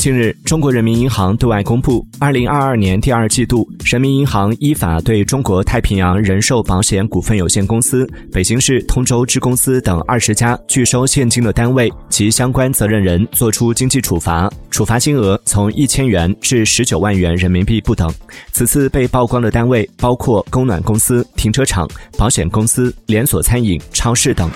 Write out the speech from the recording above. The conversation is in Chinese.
近日中国人民银行对外公布二零二二年第二季度人民银行依法对中国太平洋人寿保险股份有限公司北京市通州支公司等二十家拒收现金的单位及相关责任人作出经济处罚处罚金额从一千元至十九万元人民币不等。此次被曝光的单位包括供暖公司停车场保险公司连锁餐饮超市等。